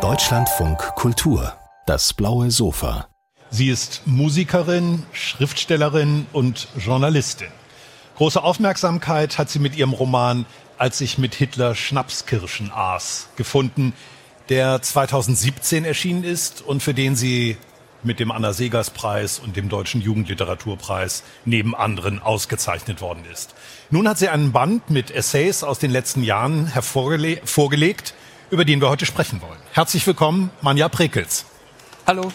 Deutschlandfunk Kultur, das blaue Sofa. Sie ist Musikerin, Schriftstellerin und Journalistin. Große Aufmerksamkeit hat sie mit ihrem Roman Als ich mit Hitler Schnapskirschen aß gefunden, der 2017 erschienen ist und für den sie mit dem Anna Segers Preis und dem Deutschen Jugendliteraturpreis neben anderen ausgezeichnet worden ist. Nun hat sie einen Band mit Essays aus den letzten Jahren vorgelegt, über den wir heute sprechen wollen. Herzlich willkommen, Manja Prekels. Hallo.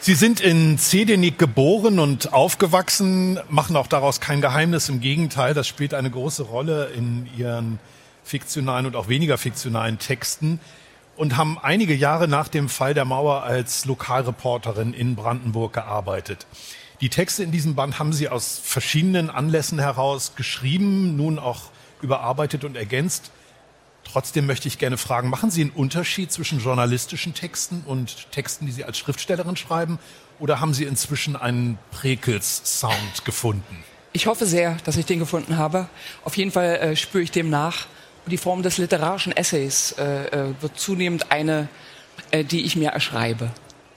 Sie sind in Zedenik geboren und aufgewachsen, machen auch daraus kein Geheimnis. Im Gegenteil, das spielt eine große Rolle in Ihren fiktionalen und auch weniger fiktionalen Texten und haben einige Jahre nach dem Fall der Mauer als Lokalreporterin in Brandenburg gearbeitet. Die Texte in diesem Band haben Sie aus verschiedenen Anlässen heraus geschrieben, nun auch überarbeitet und ergänzt. Trotzdem möchte ich gerne fragen, machen Sie einen Unterschied zwischen journalistischen Texten und Texten, die Sie als Schriftstellerin schreiben? Oder haben Sie inzwischen einen Prekels-Sound gefunden? Ich hoffe sehr, dass ich den gefunden habe. Auf jeden Fall äh, spüre ich dem nach. Die Form des literarischen Essays äh, äh wird zunehmend eine, äh, die ich mir erschreibe.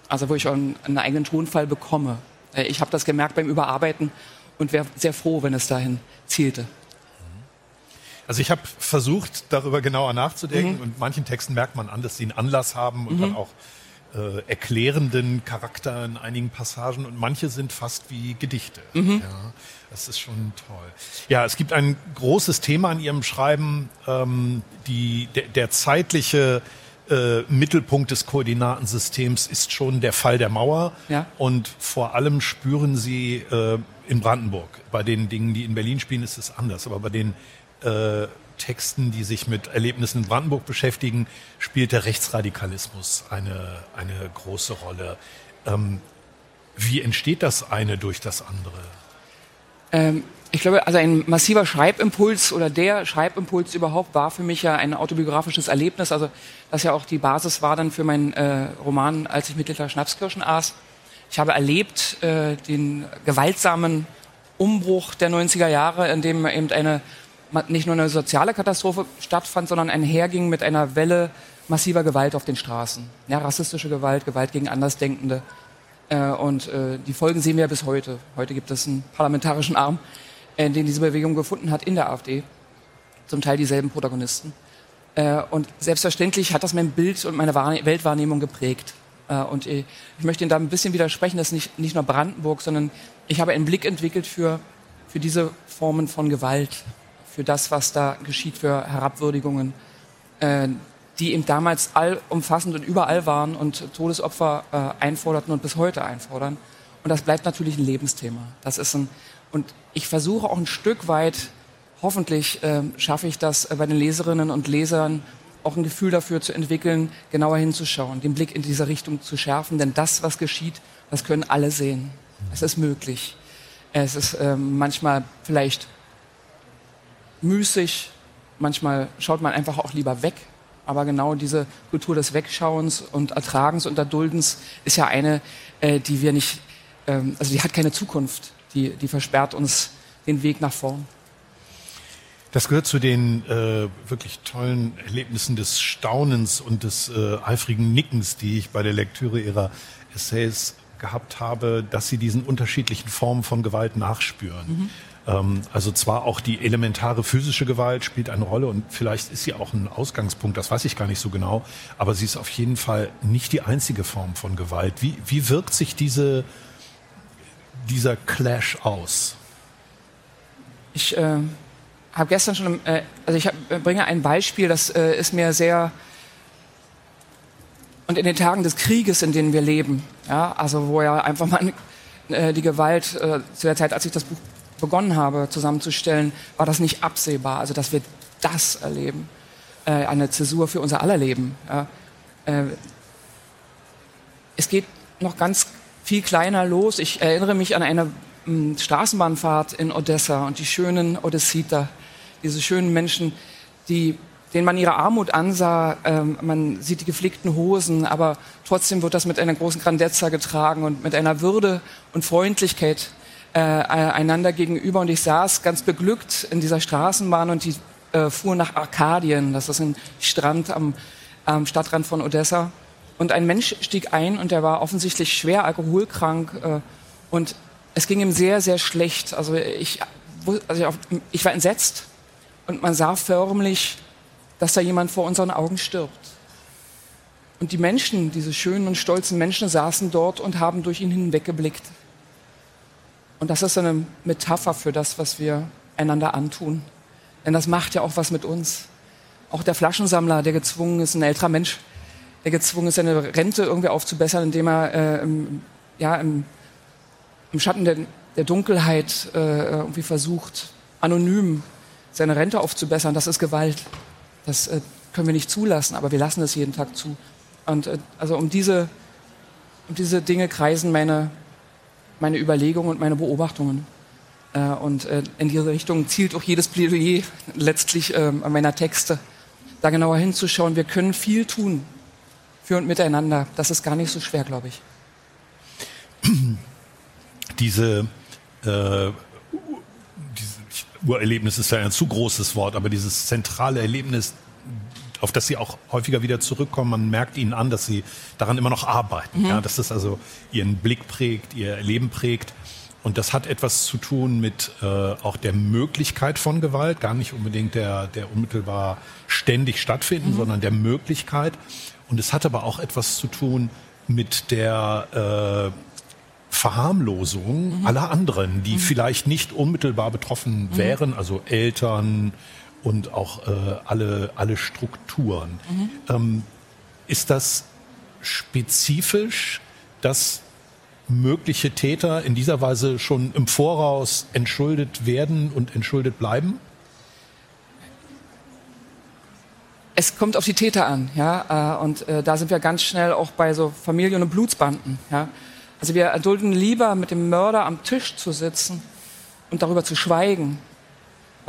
Also wo ich einen, einen eigenen Tonfall bekomme. Äh, ich habe das gemerkt beim Überarbeiten und wäre sehr froh, wenn es dahin zielte. Also ich habe versucht, darüber genauer nachzudenken mhm. und manchen Texten merkt man an, dass sie einen Anlass haben und mhm. dann auch äh, erklärenden Charakter in einigen Passagen und manche sind fast wie Gedichte. Mhm. Ja, das ist schon toll. Ja, es gibt ein großes Thema in Ihrem Schreiben, ähm, die, der, der zeitliche äh, Mittelpunkt des Koordinatensystems ist schon der Fall der Mauer. Ja. Und vor allem spüren Sie äh, in Brandenburg, bei den Dingen, die in Berlin spielen, ist es anders, aber bei den äh, Texten, die sich mit Erlebnissen in Brandenburg beschäftigen, spielt der Rechtsradikalismus eine, eine große Rolle. Ähm, wie entsteht das eine durch das andere? Ähm, ich glaube, also ein massiver Schreibimpuls oder der Schreibimpuls überhaupt war für mich ja ein autobiografisches Erlebnis, also das ja auch die Basis war dann für meinen äh, Roman, als ich mit Hitler Schnapskirschen aß. Ich habe erlebt äh, den gewaltsamen Umbruch der 90er Jahre, in dem eben eine nicht nur eine soziale Katastrophe stattfand, sondern einherging mit einer Welle massiver Gewalt auf den Straßen. Ja, rassistische Gewalt, Gewalt gegen Andersdenkende. Äh, und äh, die Folgen sehen wir ja bis heute. Heute gibt es einen parlamentarischen Arm, äh, den diese Bewegung gefunden hat in der AfD. Zum Teil dieselben Protagonisten. Äh, und selbstverständlich hat das mein Bild und meine Wahrne Weltwahrnehmung geprägt. Äh, und ich möchte Ihnen da ein bisschen widersprechen, dass nicht, nicht nur Brandenburg, sondern ich habe einen Blick entwickelt für, für diese Formen von Gewalt für das, was da geschieht, für Herabwürdigungen, äh, die eben damals allumfassend und überall waren und Todesopfer äh, einforderten und bis heute einfordern. Und das bleibt natürlich ein Lebensthema. Das ist ein, und ich versuche auch ein Stück weit, hoffentlich äh, schaffe ich das äh, bei den Leserinnen und Lesern auch ein Gefühl dafür zu entwickeln, genauer hinzuschauen, den Blick in diese Richtung zu schärfen, denn das, was geschieht, das können alle sehen. Es ist möglich. Es ist äh, manchmal vielleicht müßig. Manchmal schaut man einfach auch lieber weg. Aber genau diese Kultur des Wegschauens und Ertragens und Erduldens ist ja eine, äh, die wir nicht, ähm, also die hat keine Zukunft. Die, die versperrt uns den Weg nach vorn. Das gehört zu den äh, wirklich tollen Erlebnissen des Staunens und des äh, eifrigen Nickens, die ich bei der Lektüre Ihrer Essays gehabt habe, dass Sie diesen unterschiedlichen Formen von Gewalt nachspüren. Mhm. Ähm, also zwar auch die elementare physische Gewalt spielt eine Rolle und vielleicht ist sie auch ein Ausgangspunkt, das weiß ich gar nicht so genau, aber sie ist auf jeden Fall nicht die einzige Form von Gewalt. Wie, wie wirkt sich diese, dieser Clash aus? Ich äh, habe gestern schon, äh, also ich hab, äh, bringe ein Beispiel, das äh, ist mir sehr und in den Tagen des Krieges, in denen wir leben, ja, also wo ja einfach mal äh, die Gewalt äh, zu der Zeit, als ich das Buch begonnen habe zusammenzustellen, war das nicht absehbar. Also dass wir das erleben, äh, eine Zäsur für unser aller Leben. Ja. Äh, es geht noch ganz viel kleiner los. Ich erinnere mich an eine m, Straßenbahnfahrt in Odessa und die schönen Odessiter, diese schönen Menschen, die denen man ihre Armut ansah. Ähm, man sieht die geflickten Hosen, aber trotzdem wird das mit einer großen Grandezza getragen und mit einer Würde und Freundlichkeit äh, einander gegenüber und ich saß ganz beglückt in dieser Straßenbahn und die äh, fuhr nach Arkadien, das ist ein Strand am, am Stadtrand von Odessa. Und ein Mensch stieg ein und der war offensichtlich schwer alkoholkrank äh, und es ging ihm sehr, sehr schlecht. Also ich, also ich war entsetzt und man sah förmlich, dass da jemand vor unseren Augen stirbt. Und die Menschen, diese schönen und stolzen Menschen, saßen dort und haben durch ihn hinweggeblickt. Und das ist eine Metapher für das, was wir einander antun. Denn das macht ja auch was mit uns. Auch der Flaschensammler, der gezwungen ist, ein älterer Mensch, der gezwungen ist, seine Rente irgendwie aufzubessern, indem er äh, im, ja, im, im Schatten der, der Dunkelheit äh, irgendwie versucht, anonym seine Rente aufzubessern. Das ist Gewalt. Das äh, können wir nicht zulassen, aber wir lassen es jeden Tag zu. Und äh, also um diese, um diese Dinge kreisen meine, meine Überlegungen und meine Beobachtungen. Äh, und äh, in diese Richtung zielt auch jedes Plädoyer letztlich ähm, meiner Texte, da genauer hinzuschauen. Wir können viel tun für und miteinander. Das ist gar nicht so schwer, glaube ich. Diese, äh, diese Urerlebnis ist ja ein zu großes Wort, aber dieses zentrale Erlebnis, auf das Sie auch häufiger wieder zurückkommen, man merkt Ihnen an, dass Sie daran immer noch arbeiten, mhm. ja, dass das also Ihren Blick prägt, Ihr Leben prägt. Und das hat etwas zu tun mit äh, auch der Möglichkeit von Gewalt, gar nicht unbedingt der, der unmittelbar ständig stattfinden, mhm. sondern der Möglichkeit. Und es hat aber auch etwas zu tun mit der äh, Verharmlosung mhm. aller anderen, die mhm. vielleicht nicht unmittelbar betroffen mhm. wären, also Eltern und auch äh, alle, alle Strukturen. Mhm. Ähm, ist das spezifisch, dass mögliche Täter in dieser Weise schon im Voraus entschuldet werden und entschuldet bleiben? Es kommt auf die Täter an, ja, äh, und äh, da sind wir ganz schnell auch bei so Familien- und Blutsbanden, ja. Also wir erdulden lieber mit dem Mörder am Tisch zu sitzen und darüber zu schweigen,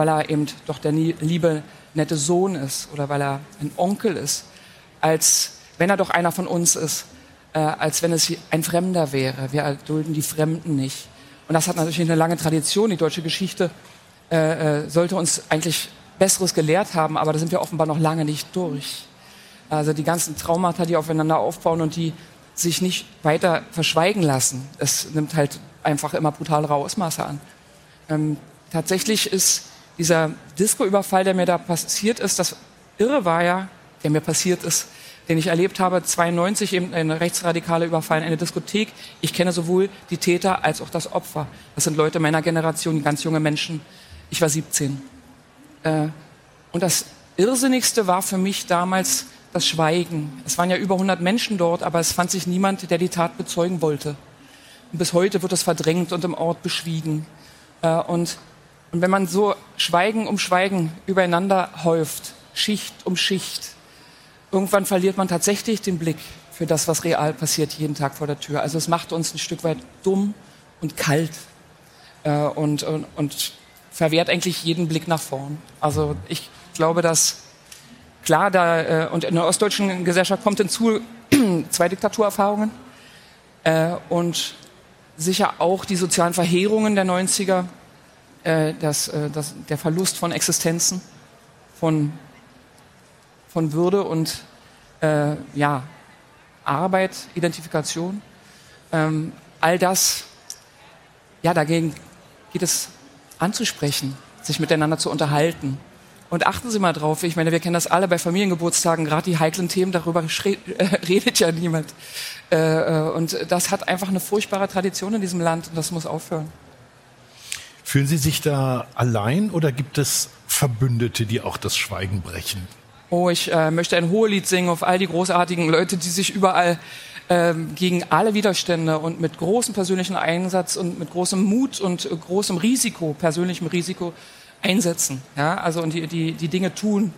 weil er eben doch der liebe, nette Sohn ist oder weil er ein Onkel ist, als wenn er doch einer von uns ist äh, als wenn es ein Fremder wäre. Wir erdulden die Fremden nicht. Und das hat natürlich eine lange Tradition. Die deutsche Geschichte äh, äh, sollte uns eigentlich Besseres gelehrt haben, aber da sind wir offenbar noch lange nicht durch. Also die ganzen Traumata, die aufeinander aufbauen und die sich nicht weiter verschweigen lassen. Es nimmt halt einfach immer brutalere Ausmaße an. Ähm, tatsächlich ist dieser Disco-Überfall, der mir da passiert ist, das Irre war ja, der mir passiert ist, den ich erlebt habe, 92 eben eine rechtsradikale Überfall in eine Diskothek. Ich kenne sowohl die Täter als auch das Opfer. Das sind Leute meiner Generation, ganz junge Menschen. Ich war 17. Äh, und das Irrsinnigste war für mich damals das Schweigen. Es waren ja über 100 Menschen dort, aber es fand sich niemand, der die Tat bezeugen wollte. Und bis heute wird das verdrängt und im Ort beschwiegen. Äh, und, und wenn man so Schweigen um Schweigen übereinander häuft, Schicht um Schicht, irgendwann verliert man tatsächlich den Blick für das, was real passiert jeden Tag vor der Tür. Also es macht uns ein Stück weit dumm und kalt äh, und, und, und verwehrt eigentlich jeden Blick nach vorn. Also ich glaube, dass klar, da äh, und in der ostdeutschen Gesellschaft kommt hinzu zwei Diktaturerfahrungen äh, und sicher auch die sozialen Verheerungen der 90er, äh, das, äh, das, der Verlust von Existenzen, von von Würde und äh, ja, Arbeit, Identifikation. Ähm, all das, ja, dagegen geht es anzusprechen, sich miteinander zu unterhalten. Und achten Sie mal drauf, ich meine, wir kennen das alle bei Familiengeburtstagen, gerade die heiklen Themen, darüber redet ja niemand. Äh, äh, und das hat einfach eine furchtbare Tradition in diesem Land und das muss aufhören. Fühlen Sie sich da allein oder gibt es Verbündete, die auch das Schweigen brechen? Oh, ich äh, möchte ein Hohelied singen auf all die großartigen Leute, die sich überall ähm, gegen alle Widerstände und mit großem persönlichen Einsatz und mit großem Mut und großem Risiko, persönlichem Risiko einsetzen. Ja, also und die, die, die Dinge tun,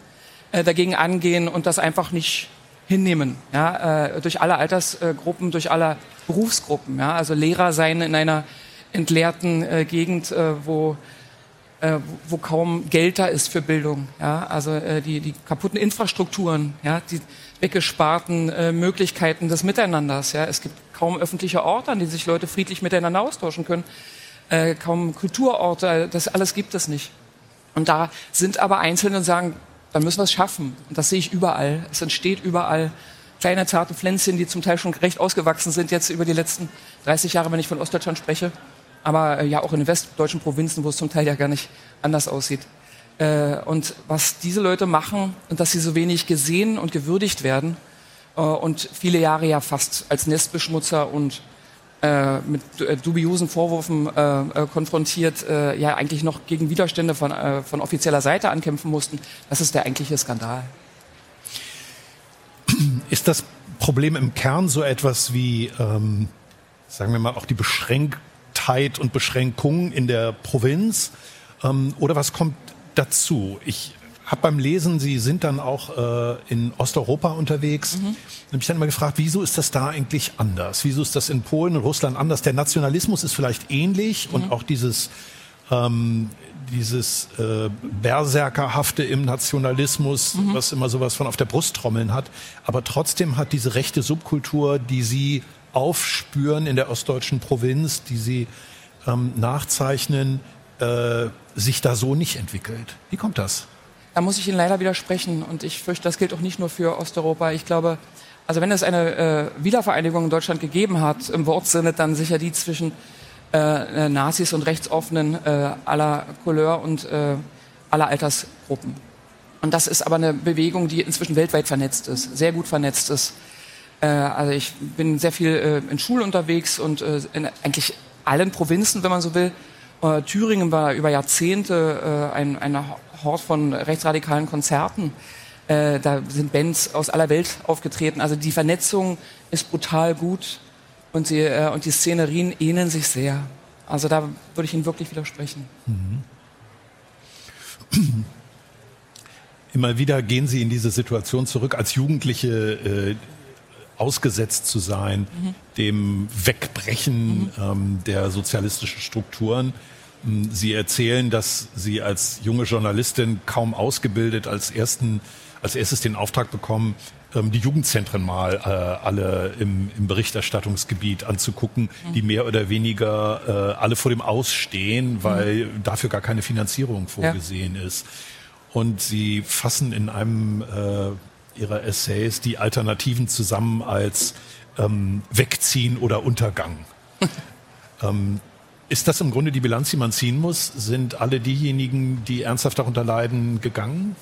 äh, dagegen angehen und das einfach nicht hinnehmen. Ja, äh, durch alle Altersgruppen, durch alle Berufsgruppen. Ja, also Lehrer sein in einer entleerten äh, Gegend, äh, wo äh, wo kaum Geld da ist für Bildung. Ja? Also äh, die, die kaputten Infrastrukturen, ja? die weggesparten äh, Möglichkeiten des Miteinanders. Ja? Es gibt kaum öffentliche Orte, an denen sich Leute friedlich miteinander austauschen können. Äh, kaum Kulturorte, das alles gibt es nicht. Und da sind aber Einzelne und sagen, dann müssen wir es schaffen. Und das sehe ich überall. Es entsteht überall kleine zarte Pflänzchen, die zum Teil schon recht ausgewachsen sind jetzt über die letzten 30 Jahre, wenn ich von Ostdeutschland spreche. Aber äh, ja auch in den westdeutschen Provinzen, wo es zum Teil ja gar nicht anders aussieht. Äh, und was diese Leute machen und dass sie so wenig gesehen und gewürdigt werden äh, und viele Jahre ja fast als Nestbeschmutzer und äh, mit äh, dubiosen Vorwürfen konfrontiert, ja eigentlich noch gegen Widerstände von, von offizieller Seite ankämpfen mussten. Das ist der eigentliche Skandal. Ist das Problem im Kern so etwas wie, ähm, sagen wir mal, auch die Beschränktheit und Beschränkung in der Provinz? Ähm, oder was kommt dazu? Ich habe beim Lesen, Sie sind dann auch äh, in Osteuropa unterwegs, mhm. habe mich dann immer gefragt, wieso ist das da eigentlich anders? Wieso ist das in Polen und Russland anders? Der Nationalismus ist vielleicht ähnlich mhm. und auch dieses ähm, dieses äh, Berserkerhafte im Nationalismus, mhm. was immer sowas von auf der Brust trommeln hat. Aber trotzdem hat diese rechte Subkultur, die sie aufspüren in der ostdeutschen Provinz, die sie ähm, nachzeichnen, äh, sich da so nicht entwickelt. Wie kommt das? Da muss ich Ihnen leider widersprechen und ich fürchte, das gilt auch nicht nur für Osteuropa. Ich glaube, also wenn es eine äh, Wiedervereinigung in Deutschland gegeben hat, im Wortsinne, dann sicher die zwischen äh, Nazis und Rechtsoffenen äh, aller Couleur und äh, aller Altersgruppen. Und das ist aber eine Bewegung, die inzwischen weltweit vernetzt ist, sehr gut vernetzt ist. Äh, also ich bin sehr viel äh, in Schulen unterwegs und äh, in eigentlich allen Provinzen, wenn man so will. Äh, Thüringen war über Jahrzehnte äh, ein, ein Hort von rechtsradikalen Konzerten. Äh, da sind Bands aus aller Welt aufgetreten. Also die Vernetzung ist brutal gut und die, äh, und die Szenerien ähneln sich sehr. Also da würde ich Ihnen wirklich widersprechen. Mhm. Immer wieder gehen Sie in diese Situation zurück, als Jugendliche äh, ausgesetzt zu sein, mhm. dem Wegbrechen mhm. ähm, der sozialistischen Strukturen. Ähm, Sie erzählen, dass Sie als junge Journalistin kaum ausgebildet als ersten, als erstes den Auftrag bekommen, ähm, die Jugendzentren mal äh, alle im, im Berichterstattungsgebiet anzugucken, mhm. die mehr oder weniger äh, alle vor dem Ausstehen, weil mhm. dafür gar keine Finanzierung vorgesehen ja. ist. Und Sie fassen in einem äh, Ihrer Essays die Alternativen zusammen als ähm, Wegziehen oder Untergang. ähm, ist das im Grunde die Bilanz, die man ziehen muss? Sind alle diejenigen, die ernsthaft darunter leiden, gegangen?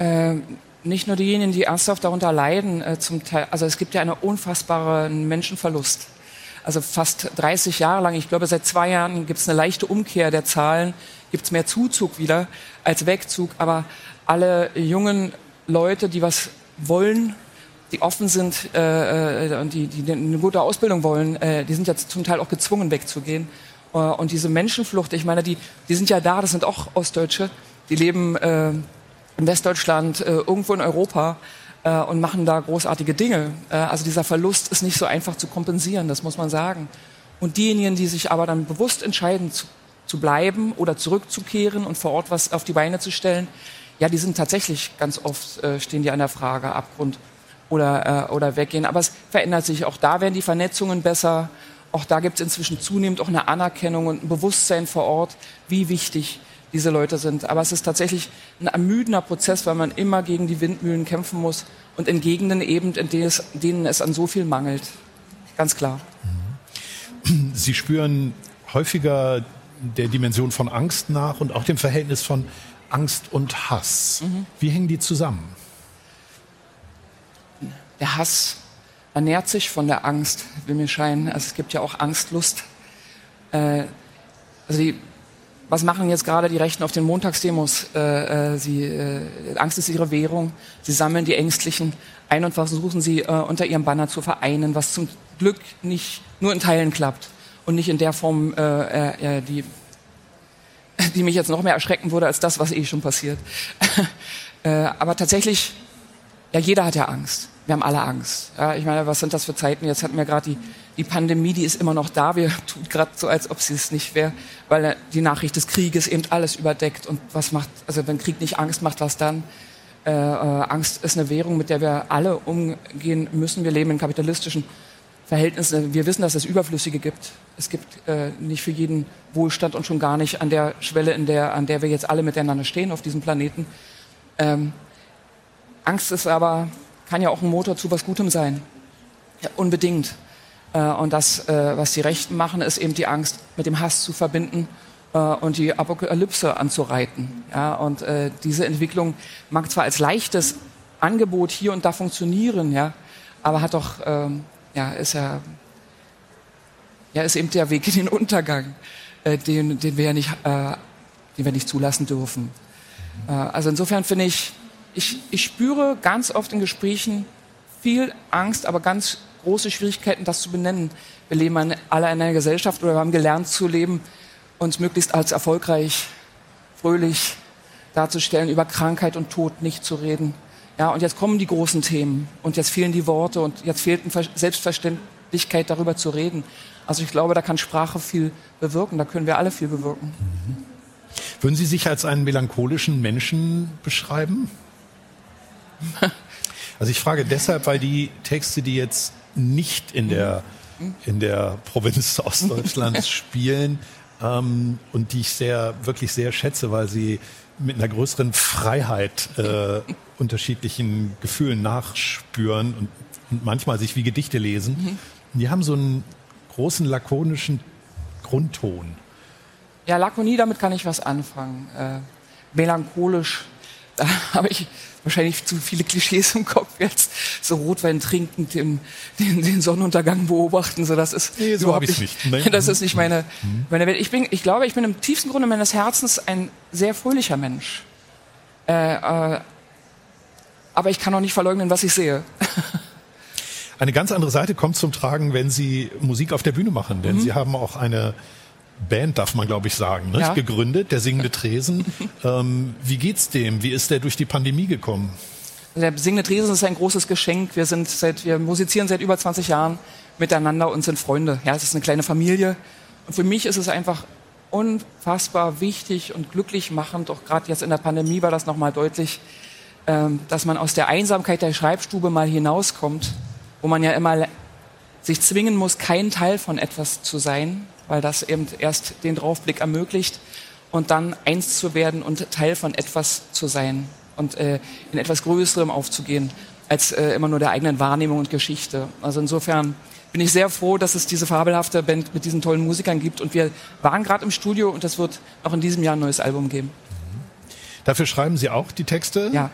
Ähm, nicht nur diejenigen, die ernsthaft darunter leiden, äh, zum Teil, also es gibt ja einen unfassbaren Menschenverlust. Also fast 30 Jahre lang, ich glaube seit zwei Jahren gibt es eine leichte Umkehr der Zahlen, gibt es mehr Zuzug wieder als Wegzug, aber alle jungen Leute, die was wollen, die offen sind äh, äh und die, die eine gute Ausbildung wollen, äh, die sind jetzt zum Teil auch gezwungen wegzugehen. Äh, und diese Menschenflucht, ich meine, die, die sind ja da, das sind auch Ostdeutsche, die leben äh, in Westdeutschland, äh, irgendwo in Europa äh, und machen da großartige Dinge. Äh, also dieser Verlust ist nicht so einfach zu kompensieren, das muss man sagen. Und diejenigen, die sich aber dann bewusst entscheiden, zu, zu bleiben oder zurückzukehren und vor Ort was auf die Beine zu stellen, ja, die sind tatsächlich ganz oft, äh, stehen die an der Frage Abgrund oder, äh, oder weggehen. Aber es verändert sich. Auch da werden die Vernetzungen besser. Auch da gibt es inzwischen zunehmend auch eine Anerkennung und ein Bewusstsein vor Ort, wie wichtig diese Leute sind. Aber es ist tatsächlich ein ermüdender Prozess, weil man immer gegen die Windmühlen kämpfen muss und in Gegenden eben, in denen es, denen es an so viel mangelt. Ganz klar. Sie spüren häufiger der Dimension von Angst nach und auch dem Verhältnis von Angst und Hass. Mhm. Wie hängen die zusammen? Der Hass ernährt sich von der Angst, will mir scheinen. Also es gibt ja auch Angstlust. Äh, also die, was machen jetzt gerade die Rechten auf den Montagsdemos? Äh, äh, sie, äh, Angst ist ihre Währung. Sie sammeln die Ängstlichen ein und versuchen sie äh, unter ihrem Banner zu vereinen, was zum Glück nicht nur in Teilen klappt und nicht in der Form, äh, äh, die, die mich jetzt noch mehr erschrecken würde als das, was eh schon passiert. äh, aber tatsächlich, ja, jeder hat ja Angst wir haben alle Angst. Ja, ich meine, was sind das für Zeiten? Jetzt hatten wir gerade die, die Pandemie, die ist immer noch da. Wir tun gerade so, als ob sie es nicht wäre, weil die Nachricht des Krieges eben alles überdeckt. Und was macht, also wenn Krieg nicht Angst macht, was dann? Äh, äh, Angst ist eine Währung, mit der wir alle umgehen müssen. Wir leben in kapitalistischen Verhältnisse. Wir wissen, dass es Überflüssige gibt. Es gibt äh, nicht für jeden Wohlstand und schon gar nicht an der Schwelle, in der, an der wir jetzt alle miteinander stehen auf diesem Planeten. Ähm, Angst ist aber, kann ja auch ein Motor zu was Gutem sein. Ja, unbedingt. Äh, und das, äh, was die Rechten machen, ist eben die Angst mit dem Hass zu verbinden äh, und die Apokalypse anzureiten. Ja, und äh, diese Entwicklung mag zwar als leichtes Angebot hier und da funktionieren, ja, aber hat doch, ähm, ja, ist ja, ja, ist eben der Weg in den Untergang, äh, den, den wir ja nicht, äh, den wir nicht zulassen dürfen. Äh, also insofern finde ich, ich, ich spüre ganz oft in Gesprächen viel Angst, aber ganz große Schwierigkeiten, das zu benennen. Wir leben alle in einer Gesellschaft oder wir haben gelernt zu leben, uns möglichst als erfolgreich, fröhlich darzustellen, über Krankheit und Tod nicht zu reden. Ja, und jetzt kommen die großen Themen und jetzt fehlen die Worte und jetzt fehlt eine Selbstverständlichkeit, darüber zu reden. Also ich glaube, da kann Sprache viel bewirken, da können wir alle viel bewirken. Mhm. Würden Sie sich als einen melancholischen Menschen beschreiben? Also ich frage deshalb, weil die Texte, die jetzt nicht in der, in der Provinz Ostdeutschlands spielen ähm, und die ich sehr, wirklich sehr schätze, weil sie mit einer größeren Freiheit äh, unterschiedlichen Gefühlen nachspüren und, und, manchmal sich wie Gedichte lesen. Mhm. Die haben so einen großen lakonischen Grundton. Ja, Lakonie, damit kann ich was anfangen. Äh, melancholisch, da habe ich wahrscheinlich zu viele Klischees im Kopf jetzt. So Rotwein trinken, den, den, den Sonnenuntergang beobachten, so das ist nee, so habe ich nicht. Nee. Das ist nicht meine, mhm. meine Welt. Ich bin, ich glaube, ich bin im tiefsten Grunde meines Herzens ein sehr fröhlicher Mensch. Äh, äh, aber ich kann auch nicht verleugnen, was ich sehe. Eine ganz andere Seite kommt zum Tragen, wenn Sie Musik auf der Bühne machen, denn mhm. Sie haben auch eine Band, darf man glaube ich sagen, ne? ja. gegründet, der singende Tresen. ähm, wie geht's dem? Wie ist der durch die Pandemie gekommen? Der singende Tresen ist ein großes Geschenk. Wir sind seit, wir musizieren seit über 20 Jahren miteinander und sind Freunde. Ja, es ist eine kleine Familie. Und für mich ist es einfach unfassbar wichtig und glücklich machend. Auch gerade jetzt in der Pandemie war das nochmal deutlich, dass man aus der Einsamkeit der Schreibstube mal hinauskommt, wo man ja immer sich zwingen muss, kein Teil von etwas zu sein, weil das eben erst den Draufblick ermöglicht und dann eins zu werden und Teil von etwas zu sein und äh, in etwas Größerem aufzugehen als äh, immer nur der eigenen Wahrnehmung und Geschichte. Also insofern bin ich sehr froh, dass es diese fabelhafte Band mit diesen tollen Musikern gibt und wir waren gerade im Studio und es wird auch in diesem Jahr ein neues Album geben. Dafür schreiben Sie auch die Texte? Ja.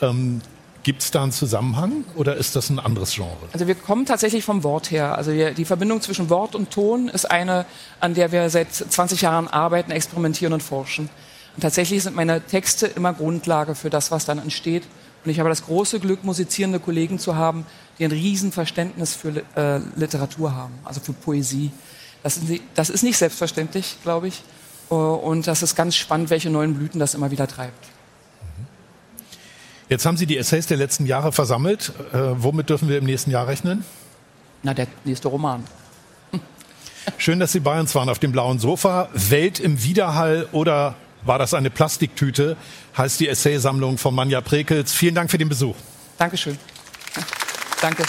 Ähm, Gibt es da einen Zusammenhang oder ist das ein anderes Genre? Also wir kommen tatsächlich vom Wort her. Also wir, die Verbindung zwischen Wort und Ton ist eine, an der wir seit 20 Jahren arbeiten, experimentieren und forschen. Und tatsächlich sind meine Texte immer Grundlage für das, was dann entsteht. Und ich habe das große Glück, musizierende Kollegen zu haben, die ein Riesenverständnis für äh, Literatur haben, also für Poesie. Das ist, das ist nicht selbstverständlich, glaube ich. Und das ist ganz spannend, welche neuen Blüten das immer wieder treibt. Jetzt haben Sie die Essays der letzten Jahre versammelt. Äh, womit dürfen wir im nächsten Jahr rechnen? Na, der nächste Roman. Schön, dass Sie bei uns waren auf dem blauen Sofa. Welt im Widerhall oder war das eine Plastiktüte? Heißt die Essaysammlung von Manja Prekels. Vielen Dank für den Besuch. Dankeschön. Danke.